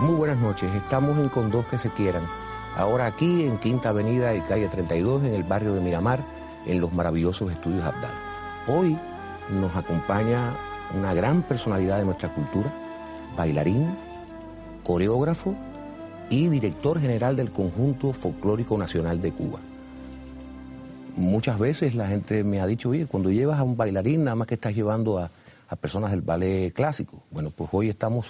Muy buenas noches, estamos en Con Dos que se quieran. Ahora aquí en Quinta Avenida y Calle 32, en el barrio de Miramar, en los maravillosos estudios Abdal. Hoy nos acompaña una gran personalidad de nuestra cultura, bailarín, coreógrafo y director general del Conjunto Folclórico Nacional de Cuba. Muchas veces la gente me ha dicho, oye, cuando llevas a un bailarín, nada más que estás llevando a, a personas del ballet clásico. Bueno, pues hoy estamos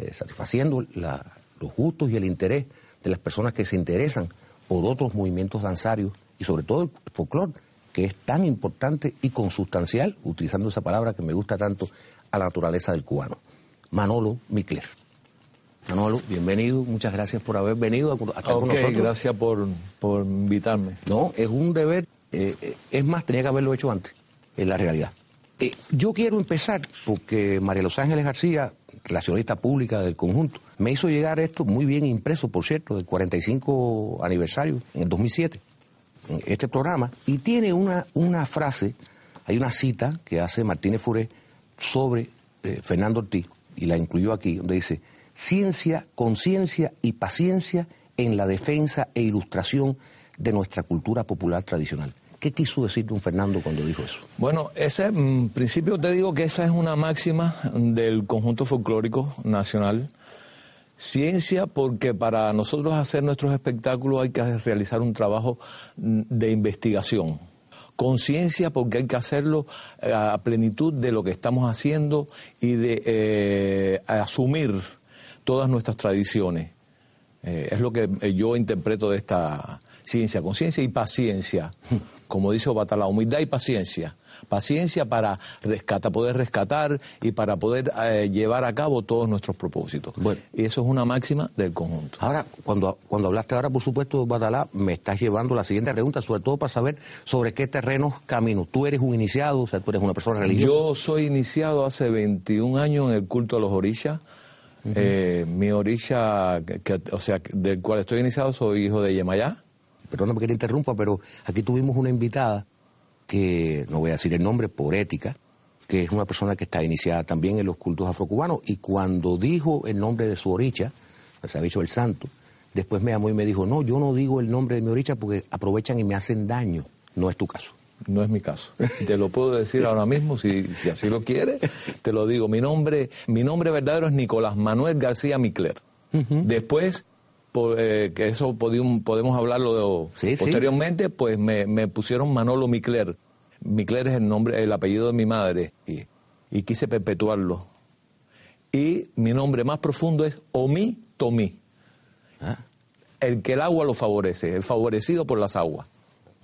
eh, satisfaciendo los gustos y el interés de las personas que se interesan por otros movimientos danzarios y sobre todo el folclore, que es tan importante y consustancial, utilizando esa palabra que me gusta tanto, a la naturaleza del cubano. Manolo Mikler. Manolo, bienvenido, muchas gracias por haber venido acá con nosotros. gracias por, por, invitarme. No, es un deber, eh, eh, es más, tenía que haberlo hecho antes, en la realidad. Eh, yo quiero empezar porque María Los Ángeles García, relacionista pública del conjunto, me hizo llegar esto muy bien impreso, por cierto, del 45 aniversario, en el 2007, en este programa, y tiene una, una frase, hay una cita que hace Martínez Furé sobre eh, Fernando Ortiz, y la incluyó aquí, donde dice, ciencia, conciencia y paciencia en la defensa e ilustración de nuestra cultura popular tradicional. ¿Qué quiso decir don Fernando cuando dijo eso? Bueno, ese en mm, principio te digo que esa es una máxima del conjunto folclórico nacional. Ciencia, porque para nosotros hacer nuestros espectáculos hay que realizar un trabajo mm, de investigación. Conciencia, porque hay que hacerlo eh, a plenitud de lo que estamos haciendo y de eh, asumir todas nuestras tradiciones. Eh, es lo que yo interpreto de esta ciencia, conciencia y paciencia como dice Obatala, humildad y paciencia. Paciencia para rescatar, poder rescatar y para poder eh, llevar a cabo todos nuestros propósitos. Bueno. Y eso es una máxima del conjunto. Ahora, cuando, cuando hablaste ahora, por supuesto, Batalá, me estás llevando la siguiente pregunta, sobre todo para saber sobre qué terrenos camino. Tú eres un iniciado, o sea, tú eres una persona religiosa. Yo soy iniciado hace 21 años en el culto a los orillas. Eh, mi orilla, o sea, del cual estoy iniciado, soy hijo de Yemayá perdóname que te interrumpa, pero aquí tuvimos una invitada que, no voy a decir el nombre por ética, que es una persona que está iniciada también en los cultos afrocubanos, y cuando dijo el nombre de su oricha, se ha dicho el santo, después me llamó y me dijo, no, yo no digo el nombre de mi oricha porque aprovechan y me hacen daño. No es tu caso. No es mi caso. Te lo puedo decir ahora mismo, si, así lo quieres, te lo digo. Mi nombre, mi nombre verdadero es Nicolás Manuel García Micler. Después que eso podemos, hablarlo posteriormente, pues me, pusieron Manolo Micler. Micler es el nombre, el apellido de mi madre y, quise perpetuarlo. Y mi nombre más profundo es Omi Tomí. Ah. El que el agua lo favorece, el favorecido por las aguas.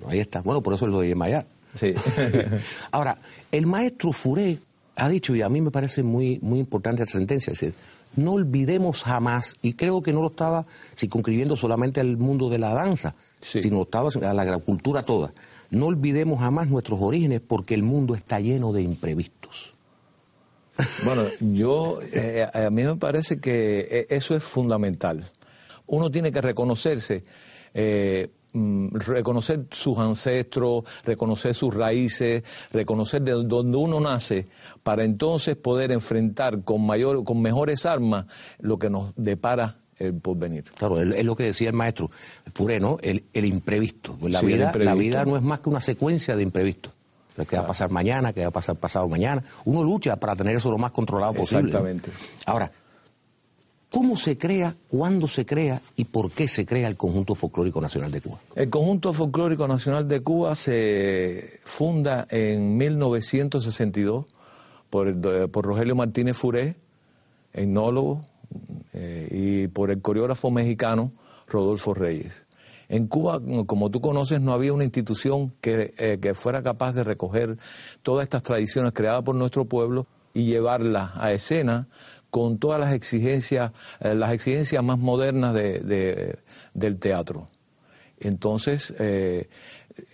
Ahí está. Bueno, por eso lo de Mayar. Sí. Ahora, el maestro Furé ha dicho, y a mí me parece muy, muy importante esa sentencia, es decir, no olvidemos jamás, y creo que no lo estaba circunscribiendo solamente al mundo de la danza, sino estaba a la agricultura toda. No olvidemos jamás nuestros orígenes porque el mundo está lleno de imprevistos. Bueno, yo, eh, a mí me parece que eh, eso es fundamental. Uno tiene que reconocerse eh, reconocer sus ancestros, reconocer sus raíces, reconocer de dónde uno nace, para entonces poder enfrentar con mayor, con mejores armas lo que nos depara el porvenir. Claro, es lo que decía el maestro Furé, ¿no? El, imprevisto. La, vida, la vida no es más que una secuencia de imprevistos. ¿Qué va a pasar mañana? ¿Qué va a pasar pasado mañana? Uno lucha para tener eso lo más controlado posible. Exactamente. Ahora, ¿Cómo se crea, cuándo se crea y por qué se crea el Conjunto Folclórico Nacional de Cuba? El Conjunto Folclórico Nacional de Cuba se funda en 1962 por, eh, por Rogelio Martínez Furé, etnólogo, eh, y por el coreógrafo mexicano Rodolfo Reyes. En Cuba, como tú conoces, no había una institución que, eh, que fuera capaz de recoger todas estas tradiciones creadas por nuestro pueblo y llevarlas a escena con todas las exigencias, eh, las exigencias más modernas de, del teatro. Entonces, eh,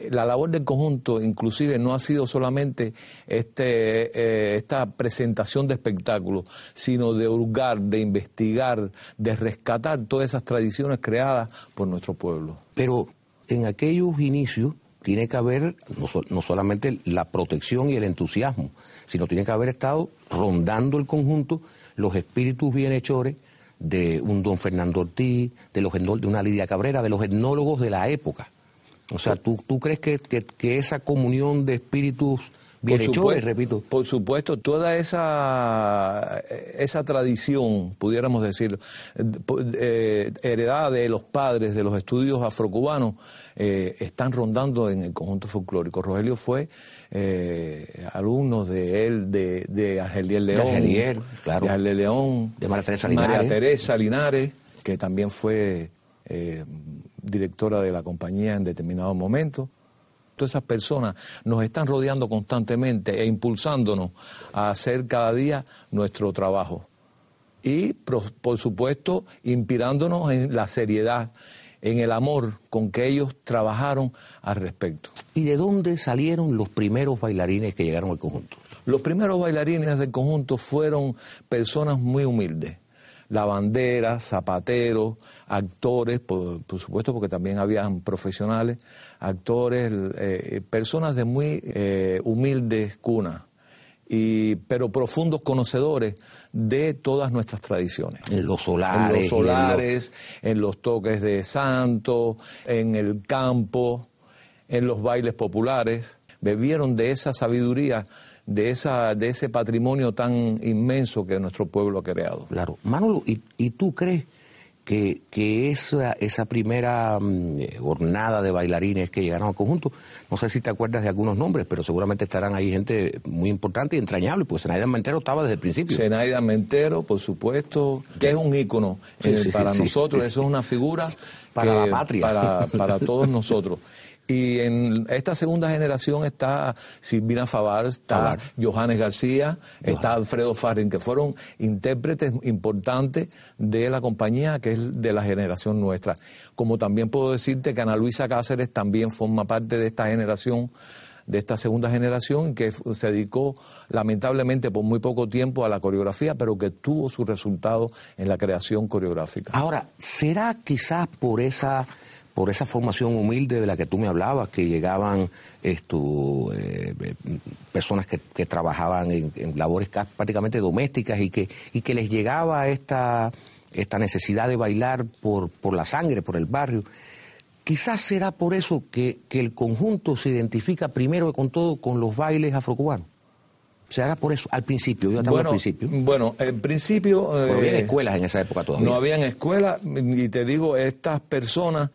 la labor del conjunto inclusive no ha sido solamente este, eh, esta presentación de espectáculos, sino de hurgar, de investigar, de rescatar todas esas tradiciones creadas por nuestro pueblo. Pero en aquellos inicios tiene que haber no, no solamente la protección y el entusiasmo, sino tiene que haber estado rondando el conjunto los espíritus bienhechores de un don Fernando Ortiz, de, los, de una Lidia Cabrera, de los etnólogos de la época. O sea, ¿tú, tú crees que, que, esa comunión de espíritus bien repito? Por supuesto, toda esa, esa tradición, pudiéramos decir, eh, heredada de los padres de los estudios afrocubanos, eh, están rondando en el conjunto folclórico. Rogelio fue eh, alumno de él, de, de Argeliel León, de claro. de León, de María Teresa Linares, María Teresa Linares que también fue eh, directora de la compañía en determinado momento. Todas esas personas nos están rodeando constantemente e impulsándonos a hacer cada día nuestro trabajo. Y, por supuesto, inspirándonos en la seriedad en el amor con que ellos trabajaron al respecto. ¿Y de dónde salieron los primeros bailarines que llegaron al conjunto? Los primeros bailarines del conjunto fueron personas muy humildes, lavanderas, zapateros, actores, por, supuesto porque también habían profesionales, actores, eh, personas de muy eh, humildes cunas pero profundos conocedores de todas nuestras tradiciones. En los solares. En los solares, en los toques de santo, en el campo, en los bailes populares. Bebieron de esa sabiduría de, esa, de ese patrimonio tan inmenso que nuestro pueblo ha creado. Claro. Manolo, ¿y, y tú crees que, que esa, esa primera mm, jornada de bailarines que llegaron al conjunto, no sé si te acuerdas de algunos nombres, pero seguramente estarán ahí gente muy importante y entrañable, pues Zenaida Mentero estaba desde el principio. Zenaida Mentero, por supuesto, que es un ícono eh, para nosotros, eso es una figura para la patria. Para, para todos nosotros. Y en esta segunda generación está Silvina Favar, está Johannes García, está Alfredo Farrin, que fueron intérpretes importantes de la compañía que es de la generación nuestra. Como también puedo decirte que Ana Luisa Cáceres también forma parte de esta generación de esta segunda generación que se dedicó lamentablemente por muy poco tiempo a la coreografía, pero que tuvo su resultado en la creación coreográfica. Ahora, ¿será quizás por esa por esa formación humilde de la que tú me hablabas, que llegaban esto, eh, personas que, trabajaban en, labores prácticamente domésticas y que, y que les llegaba esta, esta necesidad de bailar por, por la sangre, por el barrio. Quizás será por eso que, el conjunto se identifica primero con todo con los bailes afrocubanos. ¿Será por eso? Al principio, yo bueno, al principio. Bueno, en principio... no había eh, escuelas en esa época todavía. No habían escuelas, y te digo, estas personas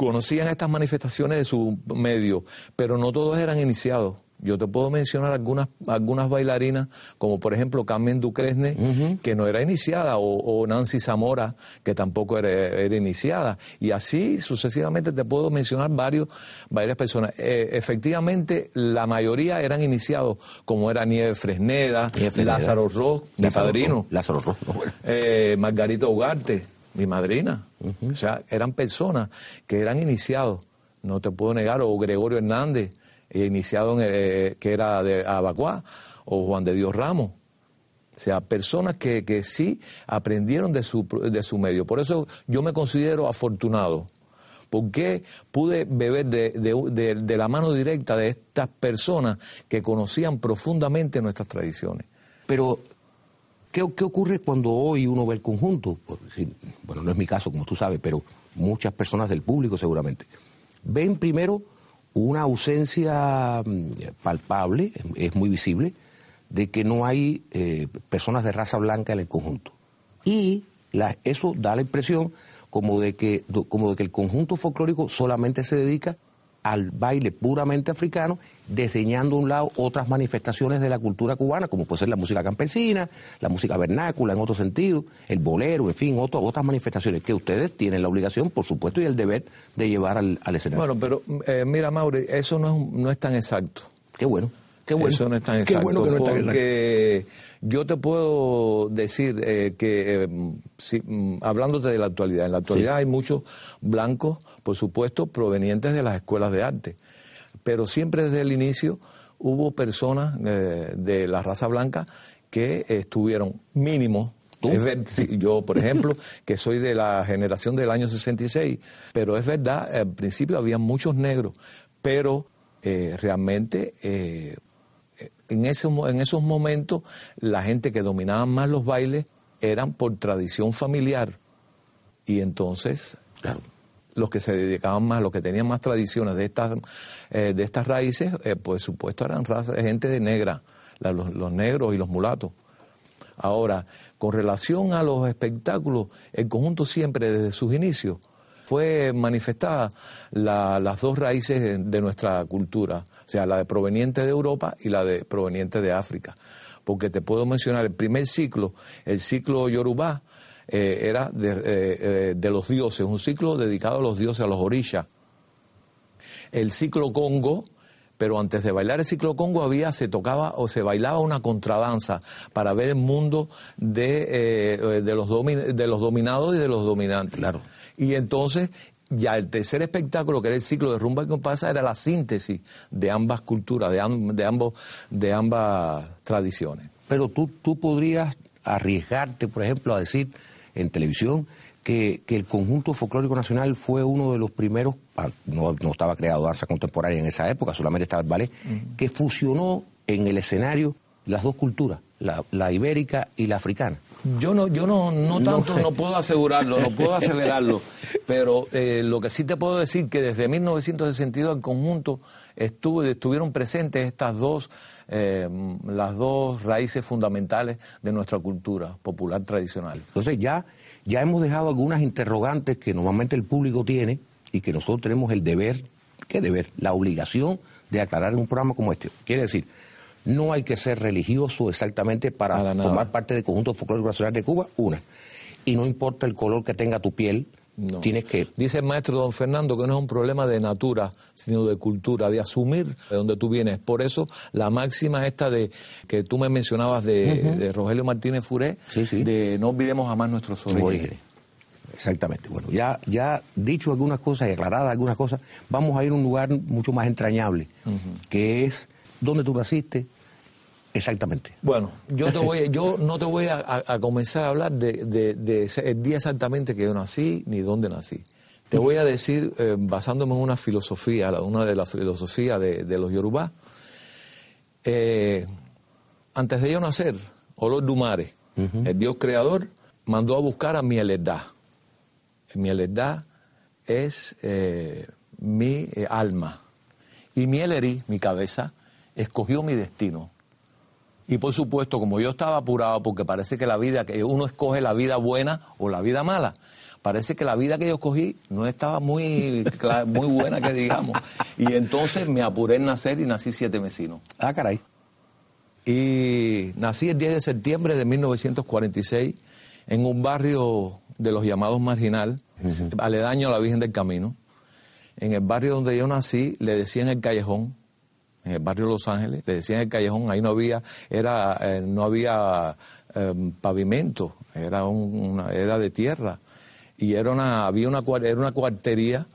conocían estas manifestaciones de su medio, pero no todos eran iniciados. Yo te puedo mencionar algunas, algunas bailarinas, como por ejemplo Carmen Ducresne, que no era iniciada, o, Nancy Zamora, que tampoco era, iniciada. Y así sucesivamente te puedo mencionar varios, varias personas. Eh, efectivamente, la mayoría eran iniciados, como era Nieve Fresneda, Lázaro Ross, mi padrino. Lázaro Ross, eh, Margarita Ugarte mi madrina. O sea, eran personas que eran iniciados, no te puedo negar, o Gregorio Hernández, eh, iniciado eh, que era de Abacuá, o Juan de Dios Ramos. O sea, personas que, que sí aprendieron de su, de su medio. Por eso yo me considero afortunado, porque pude beber de, de, de la mano directa de estas personas que conocían profundamente nuestras tradiciones. Pero ¿Qué, ocurre cuando hoy uno ve el conjunto? Bueno, no es mi caso, como tú sabes, pero muchas personas del público seguramente. Ven primero una ausencia mm, palpable, es muy visible, de que no hay eh, personas de raza blanca en el conjunto. Y eso da la impresión como de, que, como de que el conjunto folclórico solamente se dedica al baile puramente africano, desdeñando a un lado otras manifestaciones de la cultura cubana, como puede ser la música campesina, la música vernácula en otro sentido, el bolero, en fin, otras manifestaciones que ustedes tienen la obligación, por supuesto, y el deber de llevar al, escenario. Bueno, pero eh, mira, Mauri, eso no es, no es tan exacto. Qué bueno. Eso no es tan exacto. bueno que no porque yo te puedo decir eh, que, eh, si, mm, hablándote de la actualidad, en la actualidad hay muchos blancos, por supuesto, provenientes de las escuelas de arte. Pero siempre desde el inicio hubo personas eh, de la raza blanca que estuvieron mínimo. Yo, por ejemplo, que soy de la generación del año 66, pero es verdad, al principio había muchos negros, pero realmente en, en esos momentos la gente que dominaba más los bailes eran por tradición familiar. Y entonces, los que se dedicaban más, los que tenían más tradiciones de estas, eh, de estas raíces, eh, por supuesto eran razas, gente de negra, los, los negros y los mulatos. Ahora, con relación a los espectáculos, el conjunto siempre desde sus inicios fue manifestada las dos raíces de nuestra cultura, o sea, la de proveniente de Europa y la de proveniente de África. Porque te puedo mencionar el primer ciclo, el ciclo Yorubá, eh, era de, eh, eh, de, los dioses, un ciclo dedicado a los dioses, a los orishas. El ciclo Congo, pero antes de bailar el ciclo Congo había, se tocaba o se bailaba una contradanza para ver el mundo de, de, los, de los dominados y de los dominantes. Claro. Y entonces ya el tercer espectáculo, que era el ciclo de rumba y compasa, era la síntesis de ambas culturas, de, ambos, de ambas tradiciones. Pero tú, tú podrías arriesgarte, por ejemplo, a decir en televisión que, el conjunto folclórico nacional fue uno de los primeros, ah, no, estaba creado danza contemporánea en esa época, solamente estaba el ballet, que fusionó en el escenario las dos culturas, la ibérica y la africana. Yo no, yo no, no tanto no, puedo asegurarlo, no puedo acelerarlo, pero eh, lo que sí te puedo decir que desde 1962 en conjunto estuvo, estuvieron presentes estas dos, eh, las dos raíces fundamentales de nuestra cultura popular tradicional. Entonces ya, ya hemos dejado algunas interrogantes que normalmente el público tiene y que nosotros tenemos el deber, ¿qué deber? La obligación de aclarar en un programa como este. Quiere decir, no hay que ser religioso exactamente para formar parte del conjunto folclórico nacional de Cuba, una. Y no importa el color que tenga tu piel, Tienes que... Dice el maestro don Fernando que no es un problema de natura, sino de cultura, de asumir de donde tú vienes. Por eso la máxima esta de que tú me mencionabas de, Rogelio Martínez Furé, de no olvidemos jamás nuestros orígenes. Exactamente. Bueno, ya, ya dicho algunas cosas y aclaradas algunas cosas, vamos a ir a un lugar mucho más entrañable, que es dónde tú naciste, Exactamente. Bueno, yo, te voy, yo no te voy a, comenzar a hablar de, el día exactamente que yo nací ni dónde nací. Te voy a decir, eh, basándome en una filosofía, una de las filosofías de, los yorubá, eh, antes de yo nacer, Olor Dumare, el Dios creador, mandó a buscar a mi Mieledá. Mi Mieledá es eh, mi alma. Y Mieleri, mi cabeza, escogió mi destino. Y por supuesto, como yo estaba apurado, porque parece que la vida, que uno escoge la vida buena o la vida mala, parece que la vida que yo escogí no estaba muy, muy buena, que digamos. Y entonces me apuré en nacer y nací siete vecinos. Ah, caray. Y nací el 10 de septiembre de 1946 en un barrio de los llamados Marginal, aledaño a la Virgen del Camino. En el barrio donde yo nací le decían el callejón, en el barrio Los Ángeles, le decían el callejón, ahí no había, era, eh, no había em, pavimento, era, una, era de tierra. Y era una, había una, era una cuartería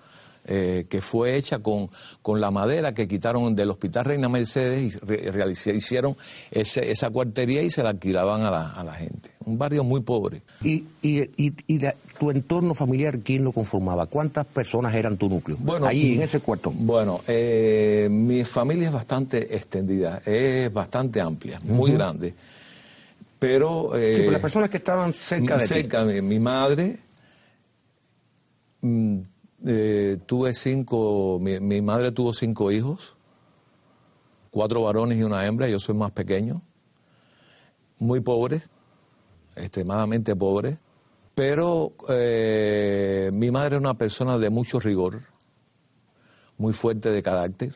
eh, que fue hecha con, con, la madera que quitaron del Hospital Reina Mercedes y hicieron ese, esa cuartería y se la alquilaban a la, a la gente. Un barrio muy pobre. ¿Y, y, y, tu entorno familiar quién lo conformaba? ¿Cuántas personas eran tu núcleo? Bueno, ahí en ese cuarto. Bueno, eh, mi familia es bastante extendida, es bastante amplia, muy grande. Pero, eh, sí, las personas que estaban cerca de cerca, ti. mi madre. Mm, eh, tuve cinco, mi, madre tuvo cinco hijos, cuatro varones y una hembra, yo soy más pequeño, muy pobre, extremadamente pobre, pero eh, mi madre era una persona de mucho rigor, muy fuerte de carácter.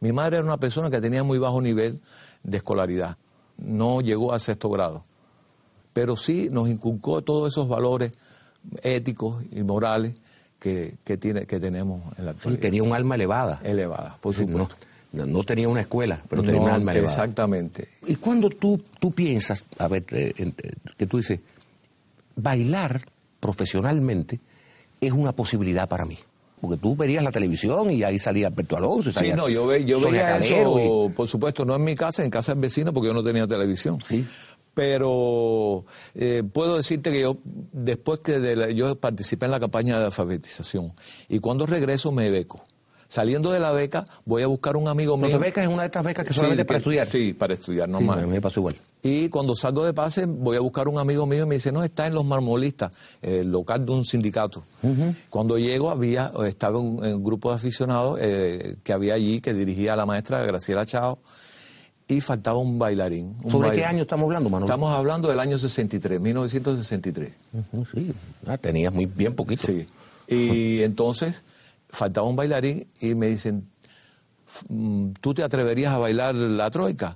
Mi madre era una persona que tenía muy bajo nivel de escolaridad, no llegó al sexto grado, pero sí nos inculcó todos esos valores éticos y morales que, tiene, que tenemos en la actualidad. tenía un alma elevada. Elevada, por supuesto. No, tenía una escuela, pero tenía un alma elevada. Exactamente. Y cuando tú, tú piensas, a ver, eh, eh, que tú dices, bailar profesionalmente es una posibilidad para mí. Porque tú verías la televisión y ahí salía Alberto Alonso. sí, no, yo, yo veía eso, por supuesto, no en mi casa, en casa del vecino, porque yo no tenía televisión. Sí pero eh, puedo decirte que yo, después que yo participé en la campaña de alfabetización, y cuando regreso me beco. Saliendo de la beca, voy a buscar un amigo mío. ¿La beca es una de estas becas que solamente Sí, para que- estudiar? Sí, para estudiar, no Sí, a mí me pasó igual. Y cuando salgo de pase, voy a buscar un amigo mío y me dice, no, está en los marmolistas, el local de un sindicato. Cuando llego, había, estaba un, un grupo de aficionados eh, que había allí, que dirigía la maestra Graciela Chao, y faltaba un bailarín. un ¿Sobre qué año estamos hablando, Manolo? Estamos hablando del año 63, 1963. Ujú, Sí, ah, tenías muy bien poquito. Sí. Y entonces faltaba un bailarín y me dicen, "Mm, ¿tú te atreverías a bailar la troika?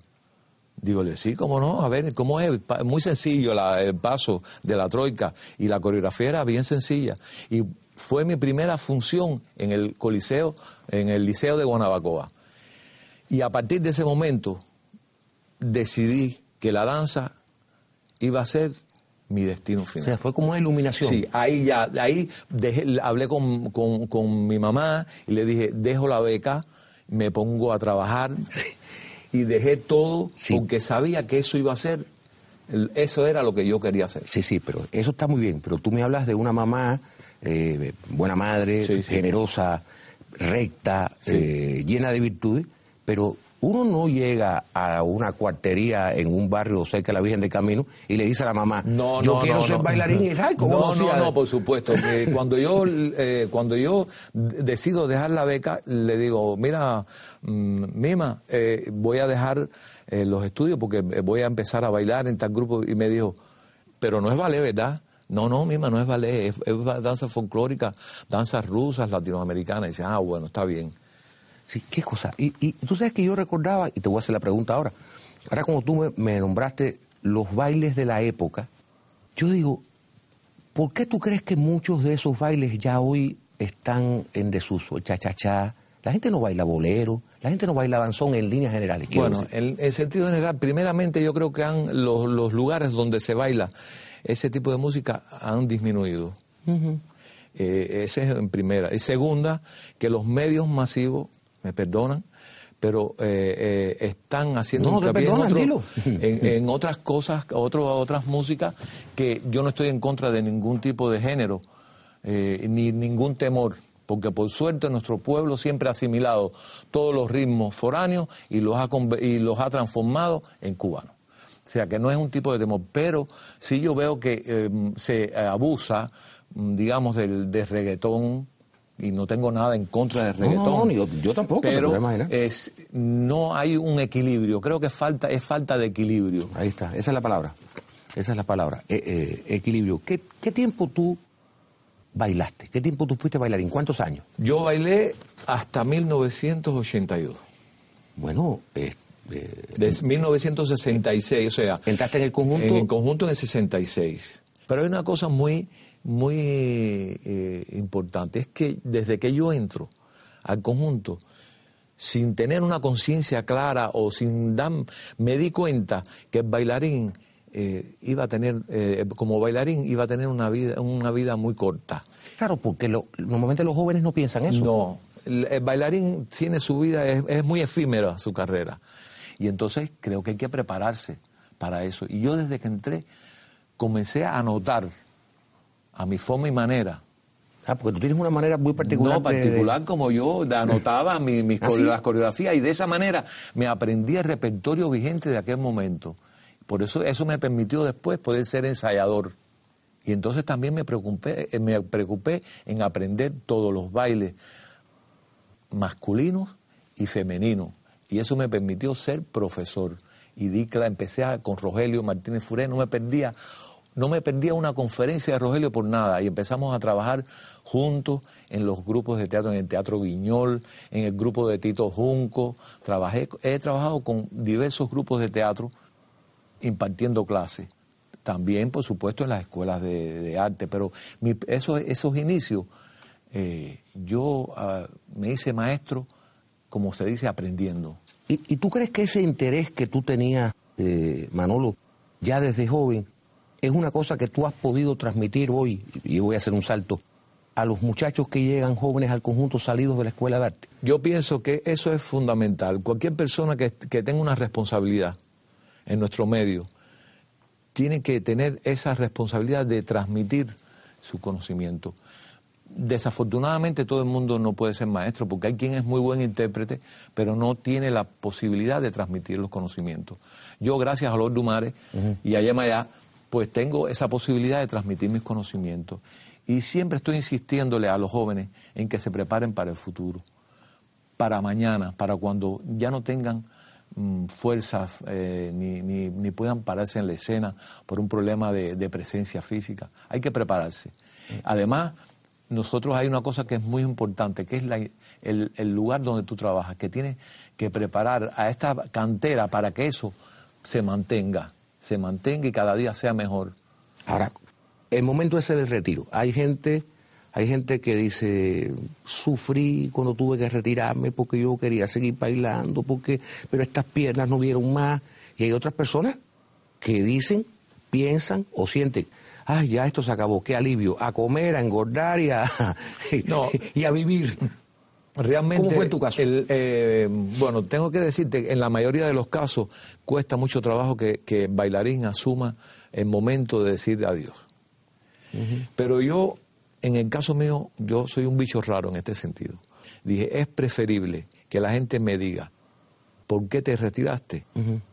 Dígole, sí, cómo no, a ver, ¿cómo es? Muy sencillo el paso de la troika y la coreografía era bien sencilla. Y fue mi primera función en el Coliseo, en el Liceo de Guanabacoa. Y a partir de ese momento decidí que la danza iba a ser mi destino O final. sea, fue como una iluminación. Sí, ahí ya, ahí dejé- hablé con, con- con mi mamá y le dije, dejo la beca, me pongo a trabajar y dejé todo Sí. porque sabía que eso iba a ser, eso era lo que yo quería hacer. Sí, sí, pero eso está muy bien. Pero tú me hablas de una mamá, eh, buena madre, Sí, sí. generosa, recta, eh, llena de virtudes, pero uno no llega a una cuartería en un barrio cerca de la Virgen del Camino y le dice a la mamá, No, yo no, quiero no, ser bailarín. Y ay, ¿cómo no, no? no, por supuesto. Eh, cuando yo eh, cuando yo decido dejar la beca, le digo, mira, mm, Mima, eh, voy a dejar eh, los estudios porque eh, voy a empezar a bailar en tal grupo. Y me dijo, pero no es ballet, ¿verdad? No, no, Mima, no es ballet, es, es danza folclórica, danzas rusas, latinoamericanas. Y dice, ah, bueno, está bien. Sí, qué cosa. Y, y tú sabes que yo recordaba, y te voy a hacer la pregunta ahora, ahora como tú me, me nombraste los bailes de la época, yo digo, ¿por qué tú crees que muchos de esos bailes ya hoy están en desuso? El cha-cha-cha, la gente no baila bolero, la gente no baila danzón en líneas generales. Bueno, en, en sentido general, primeramente yo creo que han, los, los lugares donde se baila ese tipo de música han disminuido. Eh, ese es en primera. Y segunda, que los medios masivos, me perdonan, pero eh, eh, están haciendo No, hincapié en, otro- en- en otras cosas, otro- otras músicas, que yo no estoy en contra de ningún tipo de género, eh, ni ningún temor, porque por suerte nuestro pueblo siempre ha asimilado todos los ritmos foráneos y los ha, y los ha transformado en cubanos. O sea que no es un tipo de temor, pero sí yo veo que eh, se abusa, mm, digamos, del, del reggaetón, y no tengo nada en contra del No, reggaetón. no, ni yo, yo tampoco, pero es, no hay un equilibrio, creo que falta, es falta de equilibrio. Ahí está, esa es la palabra. Esa es la palabra, eh, eh, equilibrio. ¿Qué, ¿Qué tiempo tú bailaste? ¿Qué tiempo tú fuiste bailarín? ¿Cuántos años? Yo bailé hasta 1982. Bueno, eh, eh, Desde 1966, o sea, entraste en el conjunto. en el conjunto en el 66. Pero hay una cosa muy, muy eh, importante, es que desde que yo entro al conjunto, sin tener una conciencia clara o sin dar, me di cuenta que el bailarín eh, iba a tener, eh, como bailarín, iba a tener una vida, una vida muy corta. Claro, porque lo- normalmente los jóvenes no piensan eso. No, el, el bailarín tiene su vida, es, es muy efímera su carrera. Y entonces creo que hay que prepararse para eso. Y yo desde que entré comencé a anotar a mi forma y manera. Ah, porque tú tienes una manera muy particular. no de- particular como yo anotaba mi- mis ¿Ah, sí? las coreografías y de esa manera me aprendí el repertorio vigente de aquel momento. Por eso eso me permitió después poder ser ensayador. Y entonces también me preocupé, eh, me preocupé en aprender todos los bailes masculinos y femeninos. Y eso me permitió ser profesor. Y di empecé a- con Rogelio Martínez Furé, no me perdía, no me perdía una conferencia de Rogelio por nada. Y empezamos a trabajar juntos en los grupos de teatro, en el Teatro Viñol, en el grupo de Tito Junco. Trabajé, he trabajado con diversos grupos de teatro impartiendo clases. También, por supuesto, en las escuelas de, arte, pero mi- esos, esos inicios, eh, yo ah, me hice maestro, como se dice, aprendiendo. ¿Y, y tú crees que ese interés que tú tenías, eh, Manolo, ya desde joven, es una cosa que tú has podido transmitir hoy, y voy a hacer un salto, a los muchachos que llegan jóvenes al conjunto salidos de la escuela de arte? Yo pienso que eso es fundamental. Cualquier persona que, que tenga una responsabilidad en nuestro medio tiene que tener esa responsabilidad de transmitir su conocimiento. desafortunadamente todo el mundo no puede ser maestro porque hay quien es muy buen intérprete pero no tiene la posibilidad de transmitir los conocimientos. Yo gracias a Lord Dumares y a Yemayá pues tengo esa posibilidad de transmitir mis conocimientos y siempre estoy insistiéndole a los jóvenes en que se preparen para el futuro, para mañana, para cuando ya no tengan mm, fuerzas eh, ni, ni, puedan pararse en la escena por un problema de, presencia física. Hay que prepararse. Además, nosotros hay una cosa que es muy importante, que es el, el, lugar donde tú trabajas, que tienes que preparar a esta cantera para que eso se mantenga, se mantenga y cada día sea mejor. Ahora, el momento ese del retiro, hay gente, hay gente que dice, sufrí cuando tuve que retirarme porque yo quería seguir bailando, porque, pero estas piernas no dieron más. Y hay otras personas que dicen, piensan o sienten, ay, ya esto se acabó, qué alivio, a comer, a engordar y a, y a vivir. Realmente, ¿Cómo fue tu caso? Eh, bueno, tengo que decirte, en la mayoría de los casos cuesta mucho trabajo que, que el bailarín asuma el momento de decir adiós. Pero yo, en el caso mío, yo soy un bicho raro en este sentido. Dije, es preferible que la gente me diga, ¿por qué te retiraste?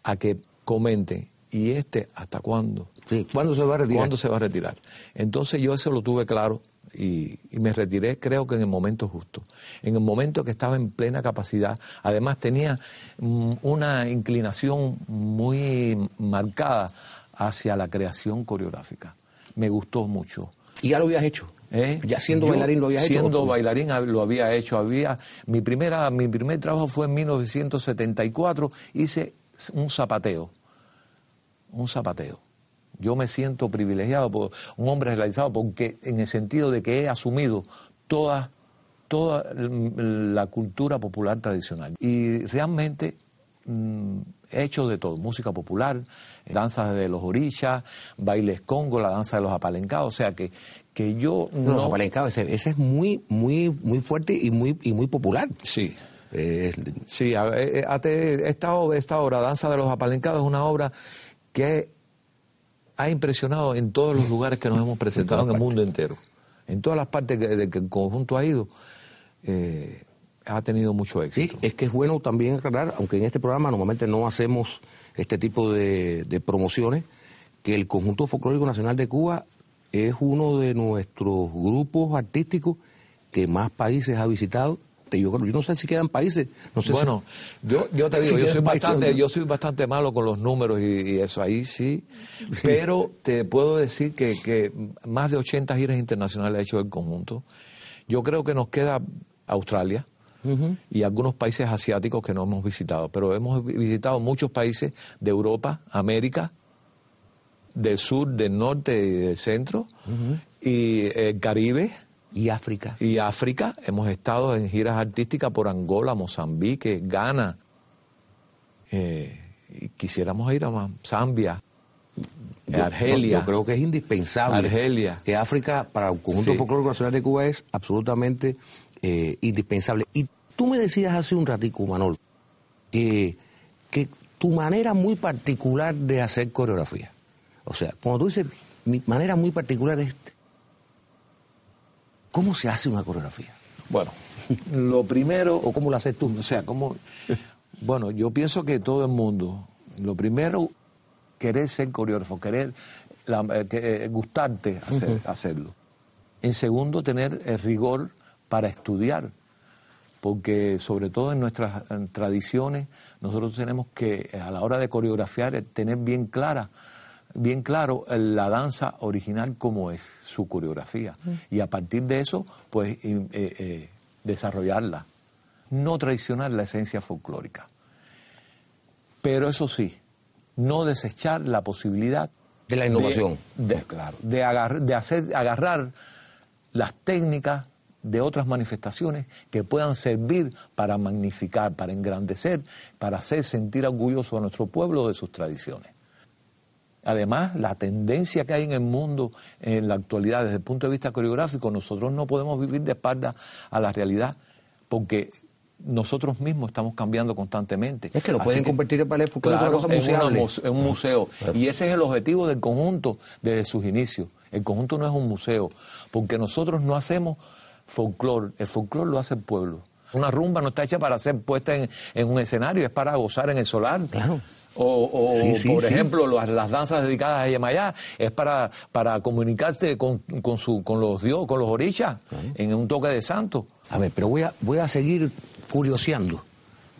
A que comenten, ¿y este hasta cuándo? Sí, ¿cuándo se va a retirar? ¿Cuándo se va a retirar? Entonces yo eso lo tuve claro y, me retiré creo que en el momento justo, en el momento que estaba en plena capacidad. Además tenía mm, una inclinación muy marcada hacia la creación coreográfica me gustó mucho. ¿Y ya lo habías hecho? ¿Eh? Ya siendo bailarín lo habías hecho. Siendo bailarín lo había hecho. Había mi primera mi primer trabajo fue en 1974. Hice un zapateo, un zapateo. Yo me siento privilegiado por un hombre realizado porque en el sentido de que he asumido toda toda la cultura popular tradicional y realmente mm, he hecho de todo, música popular, danzas de los orillas, bailes congo, la danza de los apalencados, o sea que, que yo no... Los apalencados, ese, es muy, muy, muy fuerte y muy, y muy popular. Sí. sí, eh, eh, esta, obra, esta obra, Danza de los Apalencados, es una obra que ha impresionado en todos los lugares que nos hemos presentado en el mundo entero. En todas las partes de que el conjunto ha ido, eh, ha tenido mucho éxito. Sí, es que es bueno también aclarar, aunque en este programa normalmente no hacemos este tipo de, promociones, que el Conjunto Folclórico Nacional de Cuba es uno de nuestros grupos artísticos que más países ha visitado. Yo, yo no sé si quedan países. No sé bueno, yo, yo te digo, yo, soy bastante, yo soy bastante malo con los números y, eso ahí sí, pero te puedo decir que, que más de 80 giras internacionales ha hecho el conjunto. Yo creo que nos queda Australia, y algunos países asiáticos que no hemos visitado, pero hemos visitado muchos países de Europa, América, del sur, del norte y del centro, y el eh, Caribe. Y África. Y África. Hemos estado en giras artísticas por Angola, Mozambique, Ghana. Eh, y quisiéramos ir a Zambia. Argelia. Yo, creo que es indispensable. Argelia. Que África, para el conjunto folclórico nacional de Cuba, es absolutamente eh, indispensable. Y tú me decías hace un ratico, Manol, que, que tu manera muy particular de hacer coreografía, o sea, cuando tú dices mi manera muy particular es, ¿cómo se hace una coreografía? Bueno, lo primero... ¿O cómo lo haces tú? O sea, como... Bueno, yo pienso que todo el mundo, lo primero, querer ser coreógrafo, querer eh, eh, gustarte hacer, hacerlo. En segundo, tener el rigor para estudiar, porque sobre todo en nuestras tradiciones nosotros tenemos que a la hora de coreografiar tener bien clara bien claro la danza original como es su coreografía mm. y a partir de eso pues eh, eh, desarrollarla no traicionar la esencia folclórica pero eso sí no desechar la posibilidad de la innovación de, claro de, de hacer agarrar las técnicas de otras manifestaciones que puedan servir para magnificar, para engrandecer, para hacer sentir orgulloso a nuestro pueblo de sus tradiciones. Además, la tendencia que hay en el mundo en la actualidad desde el punto de vista coreográfico, nosotros no podemos vivir de espalda a la realidad porque nosotros mismos estamos cambiando constantemente. Es que lo pueden convertir en ballet claro, en, un museo. Y ese es el objetivo del conjunto desde sus inicios. El conjunto no es un museo, porque nosotros no hacemos folclore, el folclore lo hace el pueblo. Una rumba no está hecha para ser puesta en, en un escenario, es para gozar en el solar. Claro. O, o, Sí, sí, por sí. ejemplo, las, las danzas dedicadas a Yemayá es para, para comunicarse con, con, su, con los dios, con los orichas, en un toque de santo. A ver, pero voy a, voy a seguir curioseando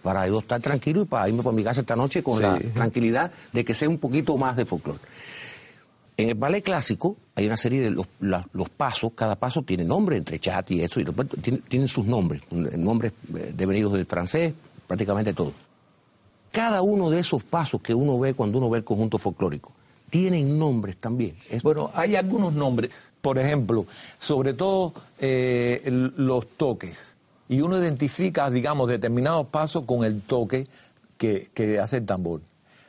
para yo estar tranquilo y para irme por mi casa esta noche con la tranquilidad de que sé un poquito más de folclore. En el ballet clásico hay una serie de los, la- los pasos, cada paso tiene nombre, entre chat y eso, y después tiene- tienen sus nombres, nombres eh, devenidos del francés, prácticamente todo. Cada uno de esos pasos que uno ve cuando uno ve el conjunto folclórico, tienen nombres también. Bueno, hay algunos nombres, por ejemplo, sobre todo eh, los toques. Y uno identifica, digamos, determinados pasos con el toque que, que hace el tambor.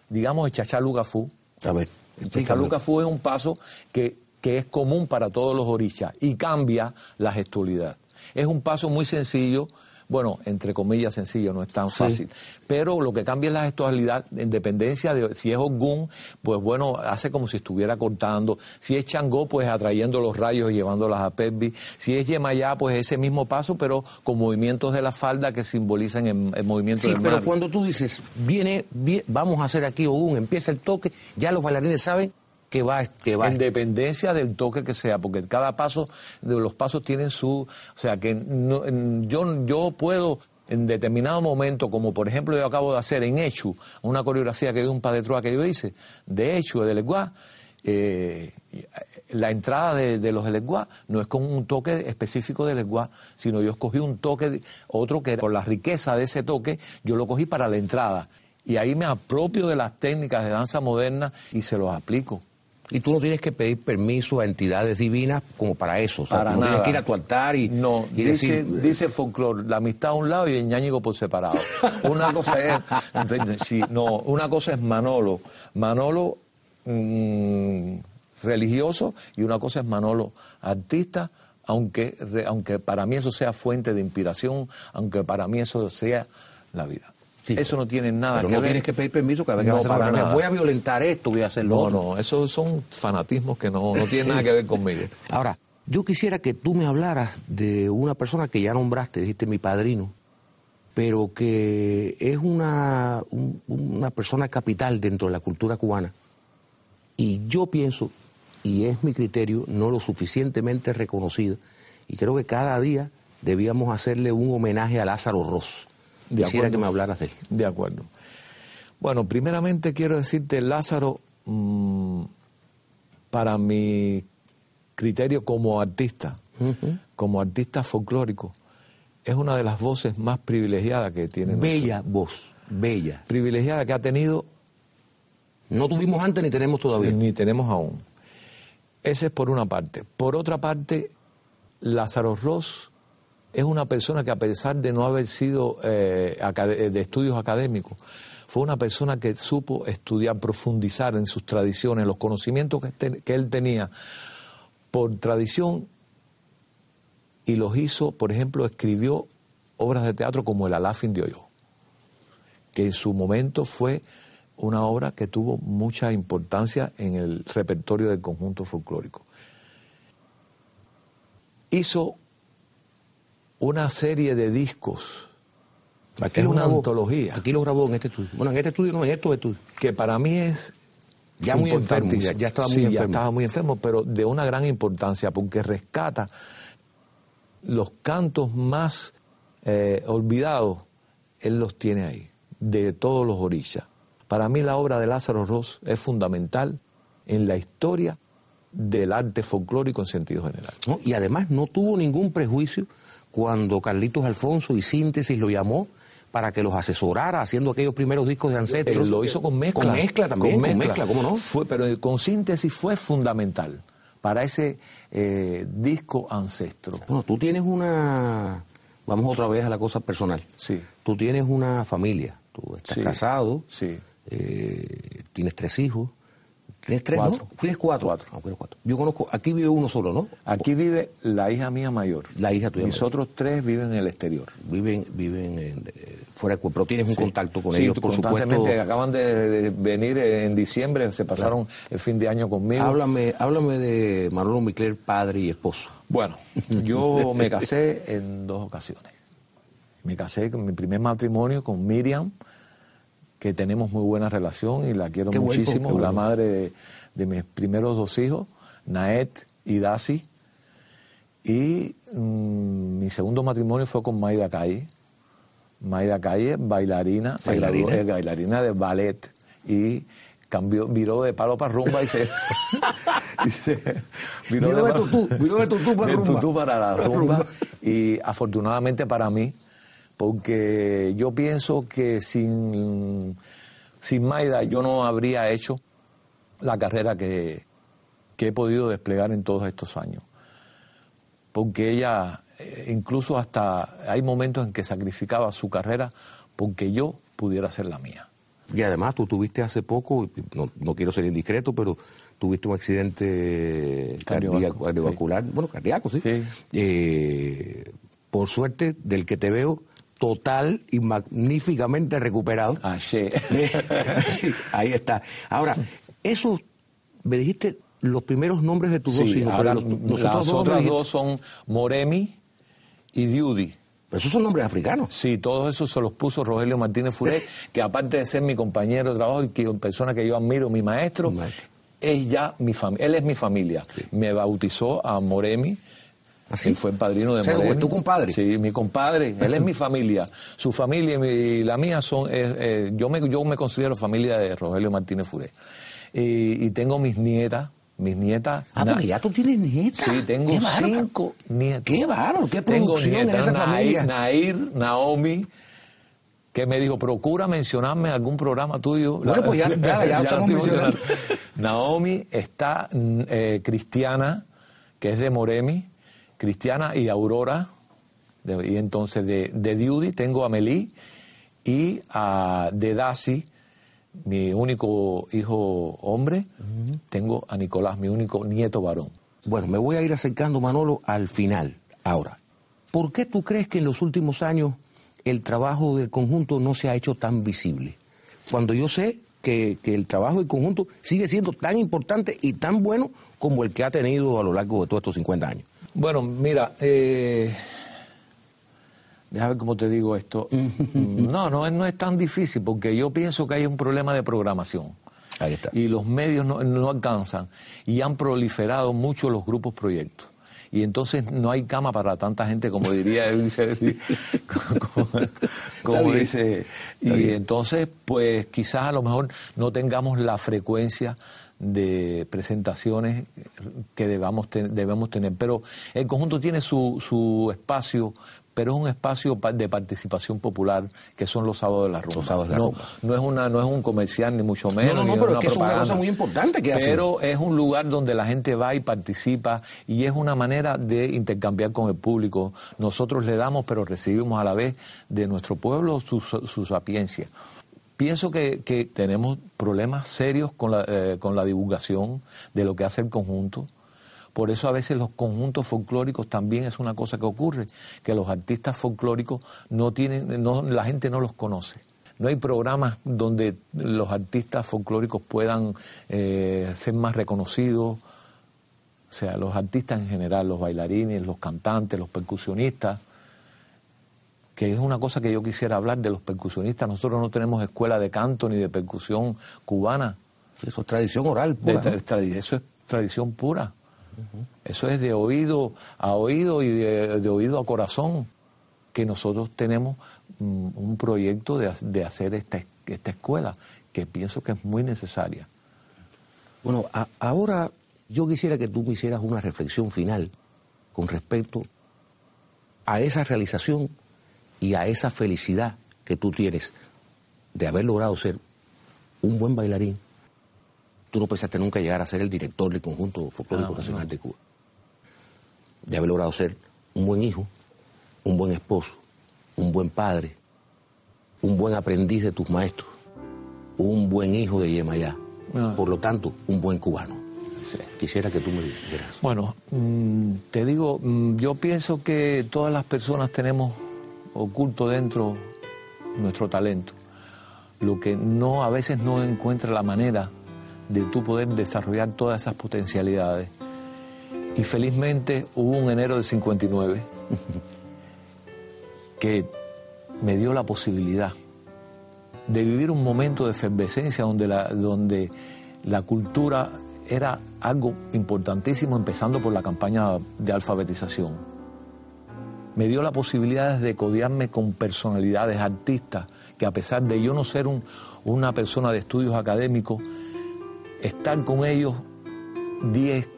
Digamos, el chachalucafú. a ver, El chachalucafú es un paso que, que es común para todos los orichas y cambia la gestualidad. Es un paso muy sencillo, bueno, entre comillas sencillo, no es tan fácil, pero lo que cambia es la gestualidad en dependencia de si es Ogún, pues bueno, hace como si estuviera cortando, si es Changó, pues atrayendo los rayos y llevándolas a Perbi, si es Yemayá, pues ese mismo paso, pero con movimientos de la falda que simbolizan el, el movimiento Sí, del pero mar. cuando tú dices, viene, vie- vamos a hacer aquí Ogún, empieza el toque, ya los bailarines saben que va, que va. En del toque que sea, porque cada paso, de los pasos tienen su, o sea que no- yo, yo puedo en determinado momento, como por ejemplo yo acabo de hacer en Echu, una coreografía que es un trois que yo hice, de Echu, de Leguá, eh, la entrada de, de los Leguá no es con un toque específico de Leguá, sino yo escogí un toque, otro que por la riqueza de ese toque, yo lo cogí para la entrada. Y ahí me apropio de las técnicas de danza moderna y se los aplico. Y tú no tienes que pedir permiso a entidades divinas como para eso. O sea, Para no nada. tienes que ir a tu altar y, No, y dice, decir, dice folclore, la amistad a un lado y el ñáñigo por separado. Una cosa es, sí, no, una cosa es Manolo, Manolo mm, religioso y una cosa es Manolo artista, aunque, re- aunque para mí eso sea fuente de inspiración, aunque para mí eso sea la vida. Sí, eso no tiene nada pero que no ver. tienes que pedir permiso cada vez que No, vas a hacer. Voy a violentar esto, voy a hacer lo No, otro. no, esos son fanatismos que no, no tienen nada que ver conmigo. Ahora, yo quisiera que tú me hablaras de una persona que ya nombraste, dijiste mi padrino, pero que es una, un- una persona capital dentro de la cultura cubana. Y yo pienso, y es mi criterio, no lo suficientemente reconocido, y creo que cada día debíamos hacerle un homenaje a Lázaro Ross. De Quisiera acuerdo. que me hablaras de él. De acuerdo. Bueno, primeramente quiero decirte, Lázaro, mm, para mi criterio como artista, como artista folclórico, es una de las voces más privilegiadas que tiene. nuestro- Bella voz, bella. Privilegiada que ha tenido No tuvimos antes ni tenemos todavía. ni tenemos aún. Ese es por una parte. Por otra parte, Lázaro Ross es una persona que a pesar de no haber sido eh, acad- de estudios académicos, fue una persona que supo estudiar, profundizar en sus tradiciones, los conocimientos que, que él tenía por tradición y los hizo, por ejemplo, escribió obras de teatro como El Alafín de Oyo, que en su momento fue una obra que tuvo mucha importancia en el repertorio del conjunto folclórico. Hizo una serie de discos, Aquí es una grabó. antología, Aquí lo grabó en este estudio. Bueno, en este estudio no, en estos estudios. que para mí es Ya muy enfermo, ya, ya estaba muy Sí, ya enfermo. estaba muy enfermo, pero de una gran importancia, porque rescata los cantos más eh, olvidados, él los tiene ahí, de todos los orillas. Para mí la obra de Lázaro Ross es fundamental en la historia del arte folclórico en sentido general. ¿no? Y además no tuvo ningún prejuicio cuando Carlitos Alfonso y Síntesis lo llamó para que los asesorara haciendo aquellos primeros discos de ancestros. Él lo hizo con mezcla. Con mezcla también, con mezcla, ¿cómo no? Fue, pero con síntesis fue fundamental para ese eh, disco ancestro. Bueno, tú tienes una... Vamos otra vez a la cosa personal. Sí. Tú tienes una familia, tú estás Sí. casado, Sí. eh, tienes tres hijos, ¿Tienes tres, Cuatro. no? Tienes cuatro. Cuatro. Ah, tienes cuatro. Yo conozco, aquí vive uno solo, ¿no? Aquí vive la hija mía mayor. La hija tuya Mis otros tres viven en el exterior. Viven, viven en- fuera de pero tienes un contacto con Sí, ellos, por supuesto. constantemente. Acaban de, de venir en diciembre, se pasaron el fin de año conmigo. Háblame, háblame de Manolo Micler, padre y esposo. Bueno, yo me casé en dos ocasiones. Me casé con mi primer matrimonio con Miriam, que tenemos muy buena relación y la quiero Qué muchísimo, bueno. la madre de, de mis primeros dos hijos, Naet y Dasi. Y mm, mi segundo matrimonio fue con Maida Calle. Maida Calle, bailarina, Bailarina. de bailarina de ballet y cambió, viró de palo para rumba y se, y se- Viró de palo- tutú, viró de tutú para de rumba. tutú para la rumba. Y afortunadamente para mí, porque yo pienso que sin, sin Maida yo no habría hecho la carrera que, que he podido desplegar en todos estos años. Porque ella, eh, incluso hasta hay momentos en que sacrificaba su carrera porque yo pudiera hacer la mía. Y además tú tuviste hace poco, no, no quiero ser indiscreto, pero tuviste un accidente cardiovascular, bueno, cardíaco, sí. Sí. Eh, por suerte, del que te veo total y magníficamente recuperado. Ayer. Ahí está. Ahora, eso, me dijiste los primeros nombres de tus dos Sí, hijos, ahora pero los, los las otros dos otras son Moremi y Diudi. pero esos son nombres africanos. Sí, todos esos se los puso Rogelio Martínez Furé, que aparte de ser mi compañero de trabajo y que persona que yo admiro, mi maestro, Maestro. es ya mi familia, él es mi familia. Me bautizó a Moremi. ¿Así? Él fue el padrino de ¿Ah, O sea, Moremi. ¿es tu compadre? Sí, mi compadre. Él es mi familia. Su familia y mi- y la mía son. eh, eh, yo, me, yo me considero familia de Rogelio Martínez Furé. Y, y tengo mis nietas. Mis nietas. Ah, porque ya tú tienes nietas. Sí, tengo Qué cinco nietos. Qué bárbaro, qué Tengo producción en nietas, esa Nair, familia. Nair, Naomi, que me dijo, procura mencionarme en algún programa tuyo. Bueno, pues ya- ya- ya estoy mencionando. Naomi está eh, Cristiana, que es de Moremi, Cristiana y Aurora, de- y entonces de, de tengo a Melí y a de Dasi, mi único hijo hombre, tengo a Nicolás, mi único nieto varón. Bueno, me voy a ir acercando, Manolo, al final. Ahora, ¿por qué tú crees que en los últimos años el trabajo del conjunto no se ha hecho tan visible? Cuando yo sé que, que el trabajo del conjunto sigue siendo tan importante y tan bueno como el que ha tenido a lo largo de todos estos 50 años. Bueno, mira, eh, déjame ver cómo te digo esto. No, no, es- no es tan difícil porque yo pienso que hay un problema de programación. Ahí está. Y los medios no, no alcanzan y han proliferado mucho los grupos proyectos. Y entonces no hay cama para tanta gente como diría él, dice, como, como dice. Y entonces, pues quizás a lo mejor no tengamos la frecuencia de presentaciones que debamos, ten- debemos tener. Pero el conjunto tiene su, su espacio, pero es un espacio pa- de participación popular que son los sábados de la rumba. Los sábados de la no, rumba. no es una no es un comercial ni mucho menos. no, no, pero es que es una cosa muy importante que hacen. Pero es un lugar donde la gente va y participa y es una manera de intercambiar con el público. Nosotros le damos, pero recibimos a la vez de nuestro pueblo su, su sapiencia. Pienso que, tenemos problemas serios con la, eh, con la divulgación de lo que hace el conjunto. Por eso a veces los conjuntos folclóricos también es una cosa que ocurre, que los artistas folclóricos no tienen, no, la gente no los conoce. No hay programas donde los artistas folclóricos puedan eh, ser más reconocidos. O sea, los artistas en general, los bailarines, los cantantes, los percusionistas, que es una cosa que yo quisiera hablar de los percusionistas. Nosotros no tenemos escuela de canto ni de percusión cubana. Eso es tradición oral. De pura, tradi- eso es tradición pura. Eso es de oído a oído y de, de oído a corazón. Que nosotros tenemos mm, un proyecto de, de hacer esta, es- esta escuela que pienso que es muy necesaria. Bueno, a- ahora yo quisiera que tú me hicieras una reflexión final con respecto a esa realización y a esa felicidad que tú tienes de haber logrado ser un buen bailarín. Tú no pensaste nunca llegar a ser el director del conjunto folclórico Ah, nacional de Cuba. De haber logrado ser un buen hijo, un buen esposo, un buen padre, un buen aprendiz de tus maestros, un buen hijo de Yemayá, ah. por lo tanto, un buen cubano. Quisiera que tú me dijeras. Bueno, mm, te digo, mm, yo pienso que todas las personas tenemos oculto dentro nuestro talento. Lo que no a veces no encuentra la manera de tú poder desarrollar todas esas potencialidades. Y felizmente hubo un enero del 59 que me dio la posibilidad de vivir un momento de efervescencia donde donde la cultura era algo importantísimo, empezando por la campaña de alfabetización. Me dio la posibilidad de codiarme con personalidades, artistas, que a pesar de yo no ser un, una persona de estudios académicos, estar con ellos 10,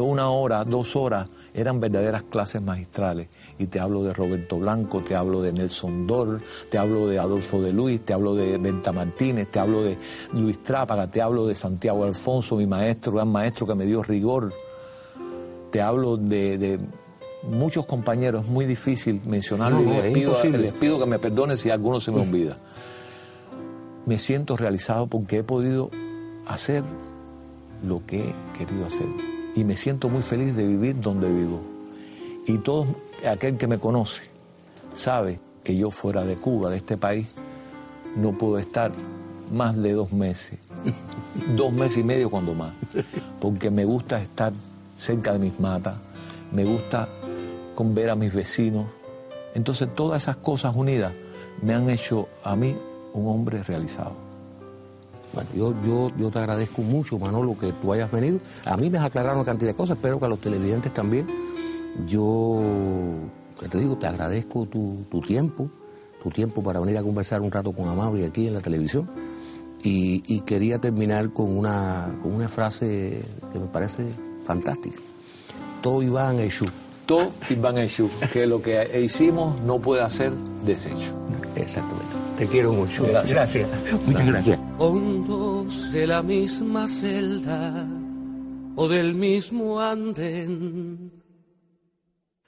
una hora, dos horas, eran verdaderas clases magistrales. Y te hablo de Roberto Blanco, te hablo de Nelson Dor, te hablo de Adolfo de Luis, te hablo de Berta Martínez, te hablo de Luis Trápaga, te hablo de Santiago Alfonso, mi maestro, gran maestro que me dio rigor. Te hablo de, muchos compañeros, es muy difícil mencionarlo y les pido, les pido que me perdone si alguno se me olvida. Me siento realizado porque he podido hacer lo que he querido hacer y me siento muy feliz de vivir donde vivo. Y todo aquel que me conoce sabe que yo fuera de Cuba, de este país, no puedo estar más de dos meses, dos meses y medio cuando más, porque me gusta estar cerca de mis matas, me gusta con ver a mis vecinos. Entonces todas esas cosas unidas me han hecho a mí un hombre realizado. Bueno, yo, yo, yo te agradezco mucho, Manolo, que tú hayas venido. A mí me has aclarado una cantidad de cosas, espero que a los televidentes también. Yo, te digo, te agradezco tu, tiempo, tu tiempo para venir a conversar un rato con Amaury aquí en la televisión. Y, quería terminar con una, con una frase que me parece fantástica. Todo Iván Eshu. Todo Iván Eshu, que lo que hicimos no puede ser desecho. Exactamente. Te quiero mucho. Gracias. Muchas gracias. Hondos de la misma celda o del mismo andén